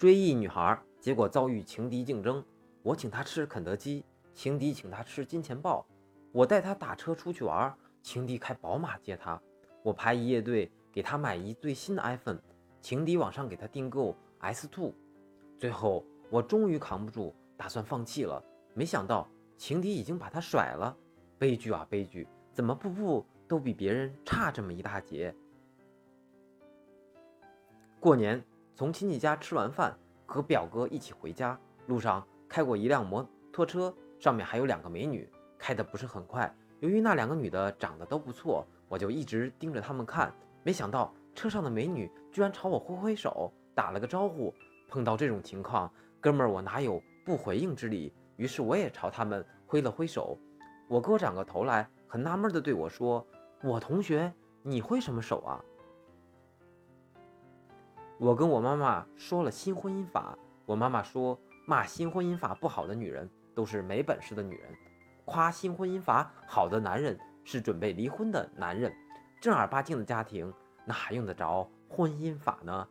追忆女孩，结果遭遇情敌竞争。我请她吃肯德基，情敌请她吃金钱豹。我带她打车出去玩，情敌开宝马接她。我排一夜队给她买一最新的 iPhone，情敌网上给她订购 S2。最后我终于扛不住，打算放弃了。没想到情敌已经把她甩了。悲剧啊悲剧！怎么步步都比别人差这么一大截？过年从亲戚家吃完饭，和表哥一起回家，路上开过一辆摩托车，上面还有两个美女，开的不是很快。由于那两个女的长得都不错，我就一直盯着她们看。没想到车上的美女居然朝我挥挥手，打了个招呼。碰到这种情况，哥们儿我哪有不回应之理？于是我也朝他们挥了挥手。我哥转过头来，很纳闷地对我说：“我同学，你挥什么手啊？”我跟我妈妈说了新婚姻法，我妈妈说骂新婚姻法不好的女人都是没本事的女人，夸新婚姻法好的男人是准备离婚的男人。正儿八经的家庭哪用得着婚姻法呢？